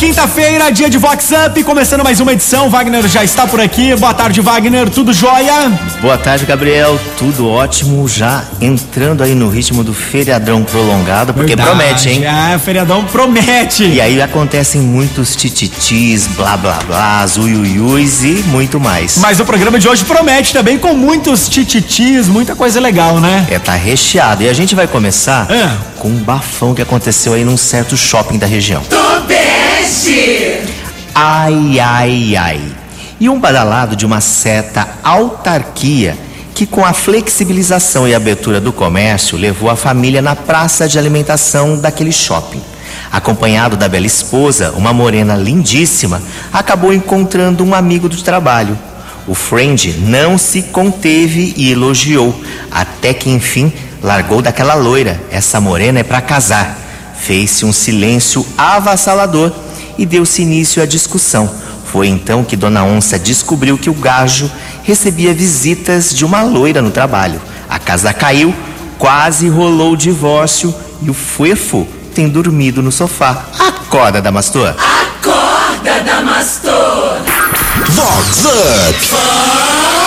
quinta-feira, dia de Vox Up, começando mais uma edição. Wagner já está por aqui. Boa tarde, Wagner. Tudo jóia? Boa tarde, Gabriel. Tudo ótimo. Já entrando aí no ritmo do feriadão prolongado, porque Verdade. promete, hein? É, feriadão promete. E aí acontecem muitos tititis, blá blá blá, uiuiuis e muito mais. Mas o programa de hoje promete também com muitos tititis, muita coisa legal, né? É, tá recheado. E a gente vai começar É. com um bafão que aconteceu aí num certo shopping da região. Ai, ai, ai. E um badalado de uma certa autarquia que, com a flexibilização e abertura do comércio, levou a família na praça de alimentação daquele shopping. Acompanhado da bela esposa, uma morena lindíssima, acabou encontrando um amigo do trabalho. O friend não se conteve e elogiou, até que enfim largou daquela loira. Essa morena é para casar. Fez-se um silêncio avassalador e deu-se início à discussão. Foi então que Dona Onça descobriu que o gajo recebia visitas de uma loira no trabalho. A casa caiu, quase rolou o divórcio e o fuefo tem dormido no sofá. Acorda, Damastor! Acorda, Damastor! Vox Up.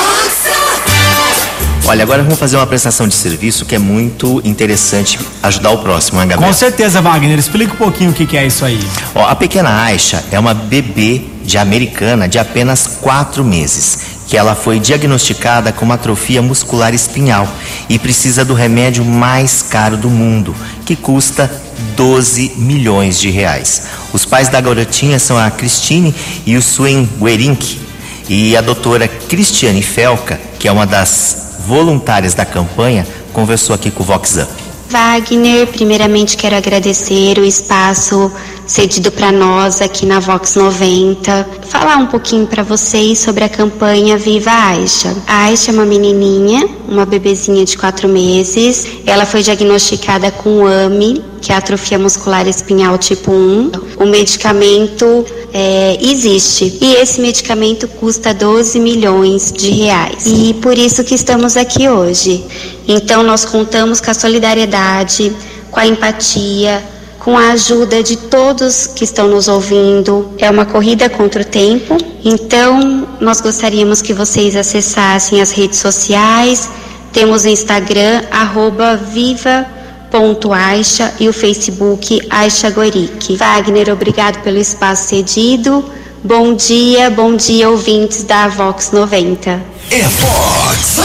Olha, agora vamos fazer uma prestação de serviço que é muito interessante ajudar o próximo, né, Gabriel? Com certeza, Wagner. Explica um pouquinho o que, que é isso aí. Ó, a pequena Aisha é uma bebê de americana de apenas quatro meses, que ela foi diagnosticada com uma atrofia muscular espinhal e precisa do remédio mais caro do mundo, que custa 12 milhões de reais. Os pais da garotinha são a Christine e o Suen Werink e a doutora Cristiane Felca, que é uma das voluntárias da campanha, conversou aqui com o Vox Up. Wagner, primeiramente quero agradecer o espaço cedido para nós aqui na Vox 90. Falar um pouquinho para vocês sobre a campanha Viva Aisha. A Aisha é uma menininha, uma bebezinha de quatro meses. Ela foi diagnosticada com AMI, que é atrofia muscular espinhal tipo 1. O medicamento é, existe e esse medicamento custa 12 milhões de reais. E por isso que estamos aqui hoje. Então nós contamos com a solidariedade, com a empatia, com a ajuda de todos que estão nos ouvindo. É uma corrida contra o tempo. Então nós gostaríamos que vocês acessassem as redes sociais. Temos o Instagram arroba viva ponto Aisha e o Facebook Aisha Goric. Wagner, obrigado pelo espaço cedido. Bom dia, bom dia, ouvintes da Vox 90. É Vox.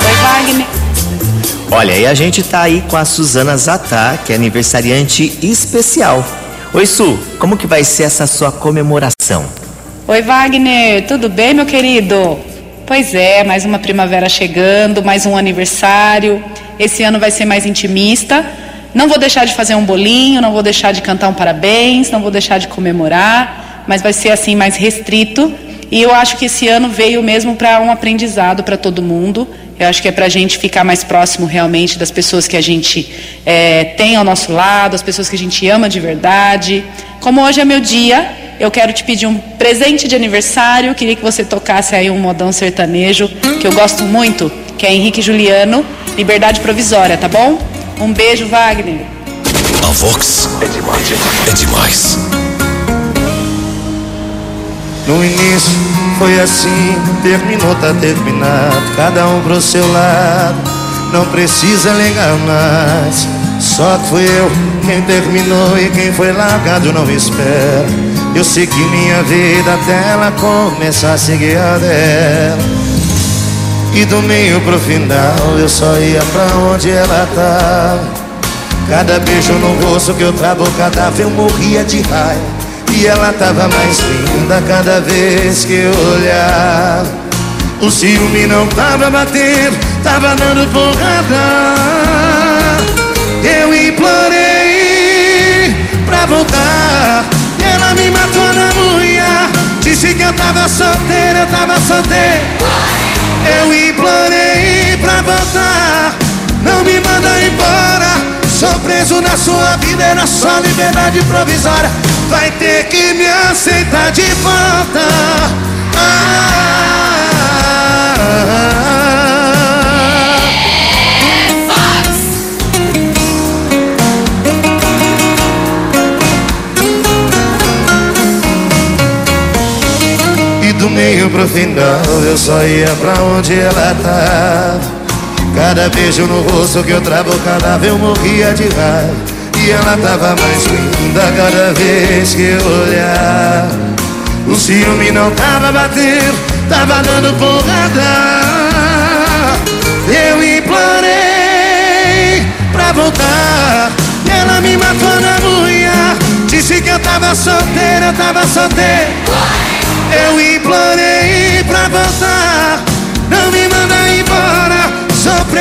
Oi, Wagner. Olha, e a gente tá aí com a Suzana Zatá, que é aniversariante especial. Oi, Su, como que vai ser essa sua comemoração? Oi, Wagner. Tudo bem, meu querido? Pois é, mais uma primavera chegando, mais um aniversário. Esse ano vai ser mais intimista. Não vou deixar de fazer um bolinho, não vou deixar de cantar um parabéns, não vou deixar de comemorar, mas vai ser assim mais restrito. E eu acho que esse ano veio mesmo para um aprendizado para todo mundo. Eu acho que é para a gente ficar mais próximo realmente das pessoas que a gente é, tem ao nosso lado, as pessoas que a gente ama de verdade. Como hoje é meu dia, eu quero te pedir um presente de aniversário. Queria que você tocasse aí um modão sertanejo que eu gosto muito, que é Henrique Juliano, Liberdade Provisória, tá bom? Um beijo, Wagner. A Vox é demais. No início foi assim, terminou, tá terminado. Cada um pro seu lado, não precisa ligar mais. Só que fui eu quem terminou e quem foi largado não espera. Eu segui minha vida até ela começar a seguir a dela. E do meio pro final eu só ia pra onde ela tava. Cada beijo no rosto que eu travo cada vez eu morria de raiva. E ela tava mais linda cada vez que eu olhava. O ciúme não tava batendo, tava dando porrada. Eu implorei pra voltar. Ela me matou na unha. Disse que eu tava solteira, eu tava solteira. Eu implorei pra voltar. Não me. Sou Peso na sua vida e na sua liberdade provisória. Vai ter que me aceitar de volta. Ah, E Do meio pro final eu só ia pra onde ela tava Cada beijo no rosto que eu trabucava eu morria de raiva. E ela tava mais linda cada vez que eu olhava O ciúme não tava batendo, tava dando porrada. Eu implorei pra voltar. E ela me matou na unha. Disse que eu tava solteira, eu tava solteira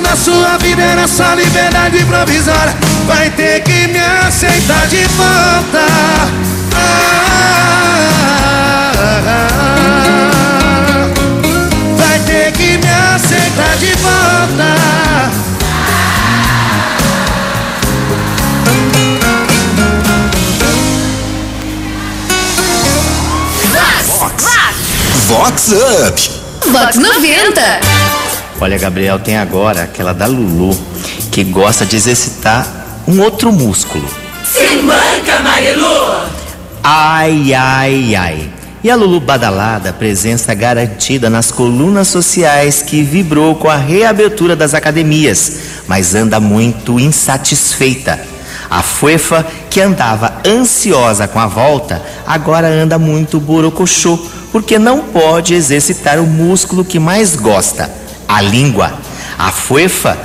Na sua vida Era só liberdade provisória Vai ter que me aceitar de volta. Ah, Vai ter que me aceitar de volta. Vox. Up. Vox 90. Olha, Gabriel, tem agora aquela da Lulu que gosta de exercitar um outro músculo. Se manca, Marilu. Ai, ai, ai. E a Lulu Badalada, presença garantida nas colunas sociais que vibrou com a reabertura das academias, mas anda muito insatisfeita. A Fuefa, que andava ansiosa com a volta, agora anda muito borocochô, porque não pode exercitar o músculo que mais gosta, a língua. A Fuefa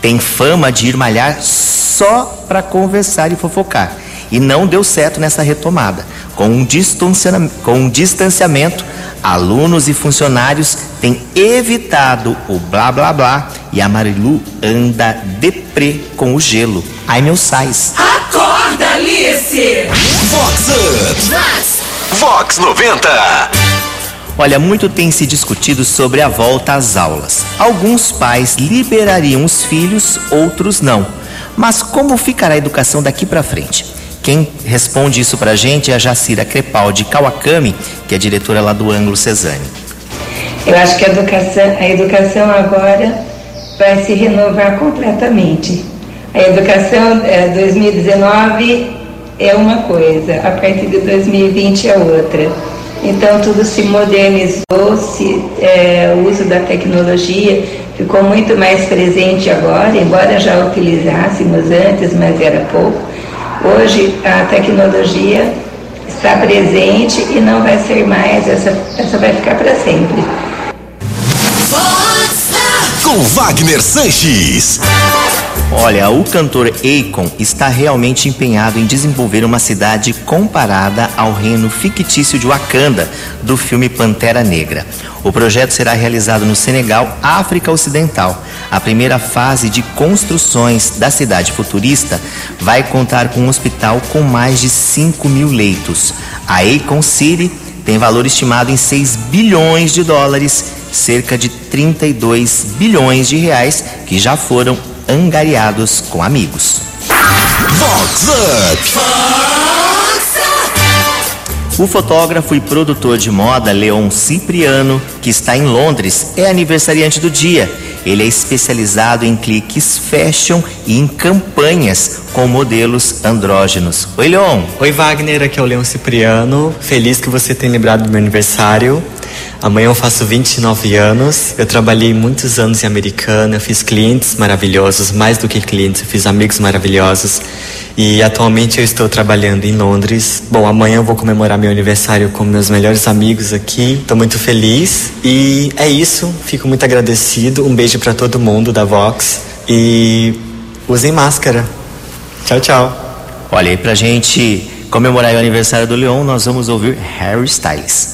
tem fama de ir malhar só para conversar e fofocar. E não deu certo nessa retomada. Com um, distanciamento, com um distanciamento, alunos e funcionários têm evitado o blá blá blá e a Marilu anda deprê com o gelo. Ai meu sais. Acorda, Alice. Vox Up. Vox. Vox 90. Olha, muito tem se discutido sobre a volta às aulas. Alguns pais liberariam os filhos, outros não. Mas como ficará a educação daqui para frente? Quem responde isso pra gente é a Jacira Crepaldi Kawakami, que é diretora lá do Ângulo Cesane. Eu acho que a educação, a educação agora vai se renovar completamente. A educação é, 2019 é uma coisa, a partir de 2020 é outra. Então tudo se modernizou, se, é, o uso da tecnologia ficou muito mais presente agora, embora já utilizássemos antes, mas era pouco. Hoje a tecnologia está presente e não vai ser mais, essa, essa vai ficar para sempre. Com Wagner Sanches. Olha, o cantor Akon está realmente empenhado em desenvolver uma cidade comparada ao reino fictício de Wakanda do filme Pantera Negra. O projeto será realizado no Senegal, África Ocidental. A primeira fase de construções da cidade futurista vai contar com um hospital com mais de 5 mil leitos. A Akon City tem valor estimado em 6 bilhões de dólares, cerca de 32 bilhões de reais que já foram angariados com amigos. Up. O fotógrafo e produtor de moda Leon Cipriano, que está em Londres, é aniversariante do dia. Ele é especializado em cliques fashion e em campanhas com modelos andrógenos. Oi, Leon. Oi, Wagner, aqui é o Leon Cipriano. Feliz que você tenha lembrado do meu aniversário. Amanhã eu faço 29 anos. Eu trabalhei muitos anos em Americana, fiz clientes maravilhosos, mais do que clientes, eu fiz amigos maravilhosos. E atualmente eu estou trabalhando em Londres. Bom, amanhã eu vou comemorar meu aniversário com meus melhores amigos aqui. Estou muito feliz. E é isso. Fico muito agradecido. Um beijo para todo mundo da Vox. E usem máscara. Tchau, tchau. Olha aí pra gente comemorar o aniversário do Leon, nós vamos ouvir Harry Styles.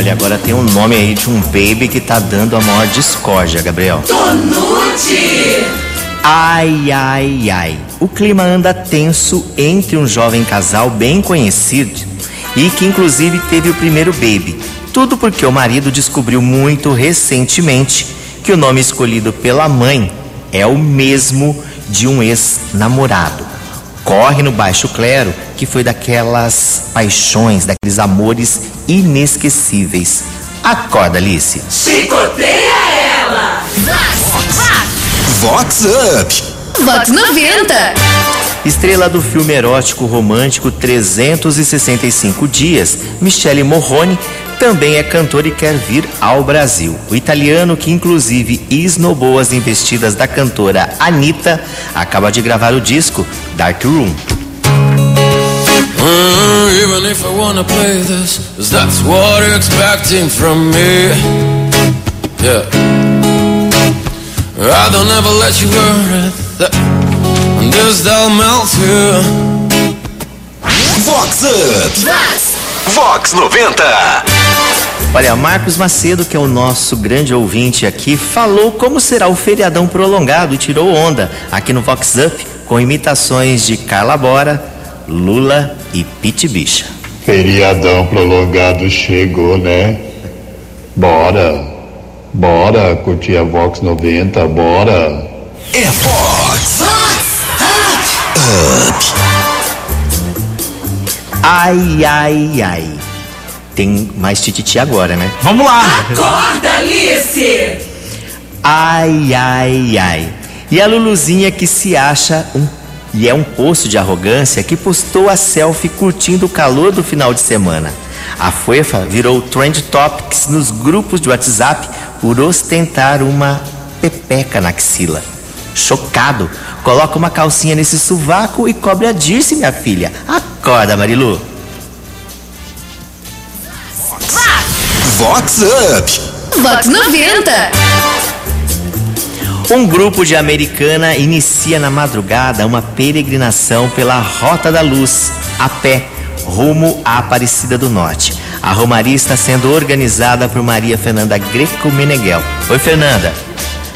Olha, agora tem um nome aí de um baby que tá dando a maior discórdia, Gabriel. Tonute! Ai, ai, ai. O clima anda tenso entre um jovem casal bem conhecido e que inclusive teve o primeiro baby. Tudo porque o marido descobriu muito recentemente que o nome escolhido pela mãe é o mesmo de um ex-namorado. Corre no baixo clero que foi daquelas paixões, daqueles amores inesquecíveis. Acorda, Alice. Chicoteia ela! Vox Up. Vox 90! Estrela do filme erótico romântico 365 Dias, Michele Morrone também é cantora e quer vir ao Brasil. O italiano, que inclusive esnobou as investidas da cantora Anitta, acaba de gravar o disco Dark Room. Even if I wanna play this, 'cause that's what you're expecting from me. Yeah. I don't ever let you worry that this they'll melt you. Vox Up. Vox 90. Olha, Marcos Macedo, que é o nosso grande ouvinte aqui, falou como será o feriadão prolongado e tirou onda aqui no Vox Up com imitações de Carla Bora, Lula e Pete Bicha. Feriadão prolongado chegou, né? Bora, bora curtir a Vox 90, bora. É Vox Up. Ai, ai, ai. Tem mais tititi agora, né? Vamos lá! Acorda, Alice! Ai, ai, ai. E a Luluzinha que se acha um e é um poço de arrogância que postou a selfie curtindo o calor do final de semana. A Fuefa virou trend topics nos grupos de WhatsApp por ostentar uma pepeca na axila. Chocado, coloca uma calcinha nesse sovaco e cobre a Dirce, minha filha. Acorda, Marilu. Vox Up. Vox 90! Um grupo de Americana inicia na madrugada uma peregrinação pela Rota da Luz, a pé, rumo à Aparecida do Norte. A romaria está sendo organizada por Maria Fernanda Greco Meneghel. Oi, Fernanda.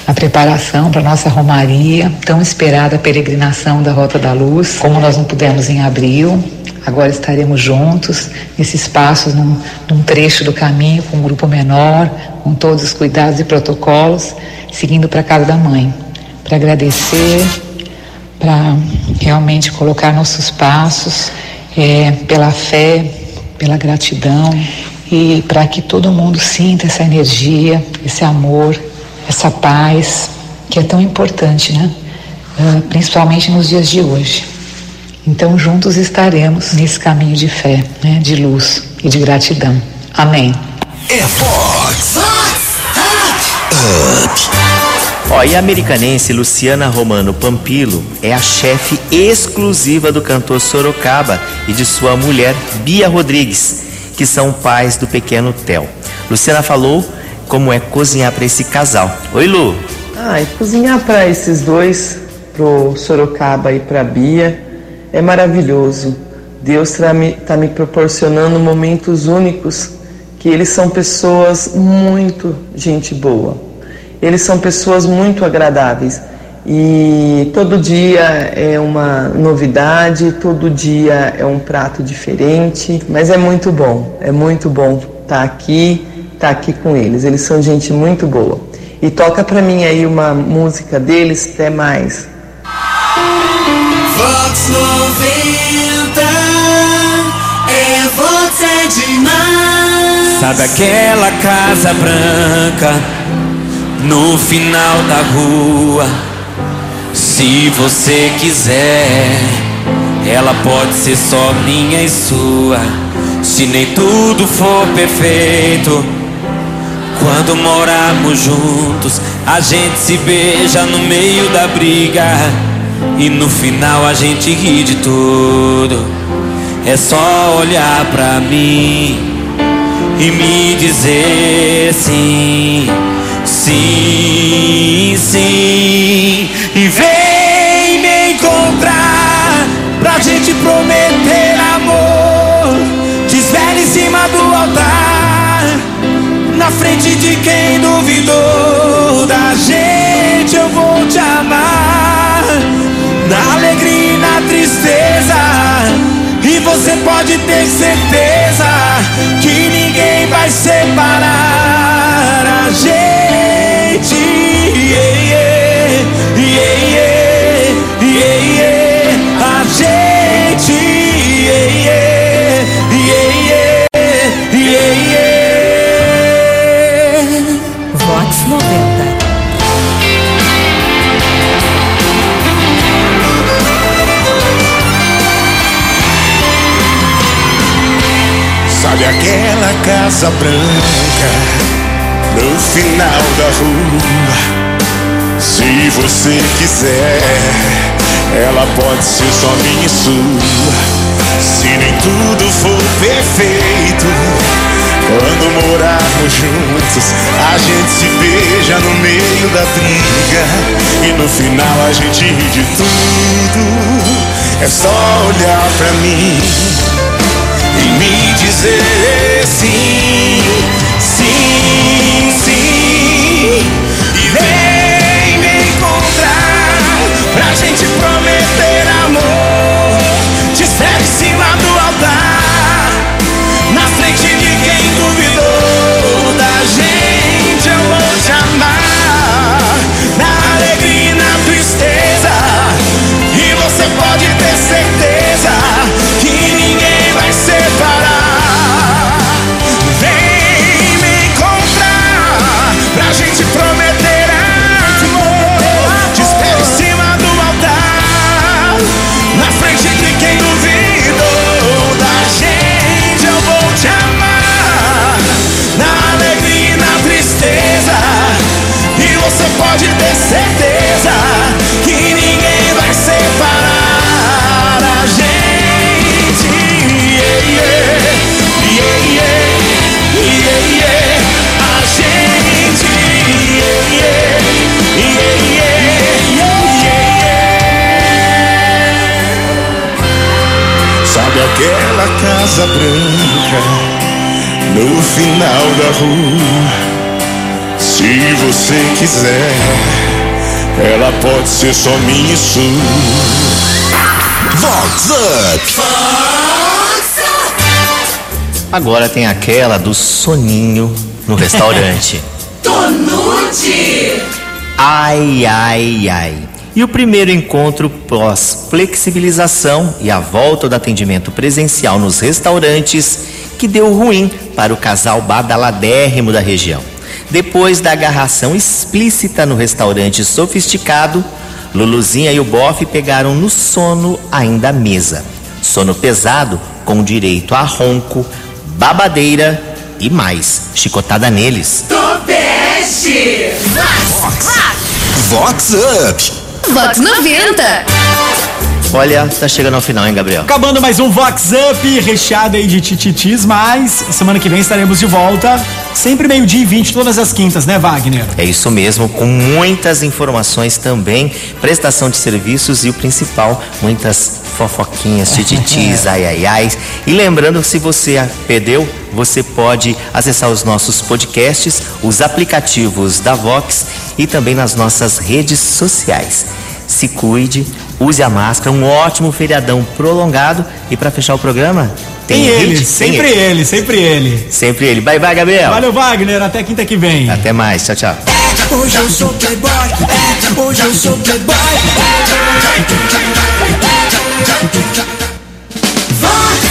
A preparação para nossa romaria, tão esperada peregrinação da Rota da Luz. Como nós não pudemos em abril, agora estaremos juntos nesses passos, num, num trecho do caminho com um grupo menor, com todos os cuidados e protocolos, seguindo para a casa da mãe, para agradecer, para realmente colocar nossos passos é, pela fé, pela gratidão e para que todo mundo sinta essa energia, esse amor, essa paz que é tão importante, né? Ah, principalmente nos dias de hoje. Então, juntos estaremos nesse caminho de fé, né? de luz e de gratidão. Amém. É Up. Ó, e a americanense Luciana Romano Pampilo é a chefe exclusiva do cantor Sorocaba e de sua mulher Bia Rodrigues, que são pais do pequeno Theo. Luciana falou como é cozinhar para esse casal. Oi, Lu. Ah, e cozinhar para esses dois, pro Sorocaba e pra Bia, é maravilhoso. Deus está me, tá me proporcionando momentos únicos que eles são pessoas muito gente boa. Eles são pessoas muito agradáveis. E todo dia é uma novidade, todo dia é um prato diferente, mas é muito bom, é muito bom estar aqui, estar aqui com eles. Eles são gente muito boa. E toca pra mim aí uma música deles, até mais. Vox 90 é Vox é demais. Sabe aquela casa branca no final da rua? Se você quiser, ela pode ser só minha e sua. Se nem tudo for perfeito, quando morarmos juntos, a gente se beija no meio da briga. E no final a gente ri de tudo. É só olhar pra mim e me dizer sim, sim, sim. E vem me encontrar pra gente prometer amor. Desvela em cima do altar Na frente de quem duvidou da gente, eu vou te amar. Na alegria e na tristeza. E você pode ter certeza que ninguém vai separar casa branca no final da rua? Se você quiser, ela pode ser só minha e sua. Se nem tudo for perfeito, quando morarmos juntos, a gente se beija no meio da briga e no final a gente ri de tudo. É só olhar pra mim e me dizer sim, sim, sim. E vem me encontrar pra gente prometer amor. Te espero em casa branca no final da rua? Se você quiser, ela pode ser só minha e sua. Vox Up. Agora tem aquela do soninho no restaurante. Tonute! Ai, ai, ai. E o primeiro encontro pós-flexibilização e a volta do atendimento presencial nos restaurantes que deu ruim para o casal badaladérrimo da região. Depois da agarração explícita no restaurante sofisticado, Luluzinha e o Boff pegaram no sono ainda à mesa. Sono pesado com direito a ronco, babadeira e mais, chicotada neles. Topeste! Vox Up. Vox 90. Olha, tá chegando ao final, hein, Gabriel? Acabando mais um Vox Up, recheado aí de tititis, mas semana que vem estaremos de volta, sempre meio-dia e 20, todas as quintas, né, Wagner? É isso mesmo, com muitas informações também, prestação de serviços e o principal, muitas fofoquinhas, tititis, ai ai ai. E lembrando se você perdeu, você pode acessar os nossos podcasts, os aplicativos da Vox e também nas nossas redes sociais. Se cuide, use a máscara, um ótimo feriadão prolongado e para fechar o programa, Tem ele, hit? sempre ele, sempre ele. Sempre ele. Bye bye, Gabriel. Valeu, Wagner, até quinta que vem. Até mais, tchau, tchau. Hoje eu sou playboy, hoje eu sou playboy. Vox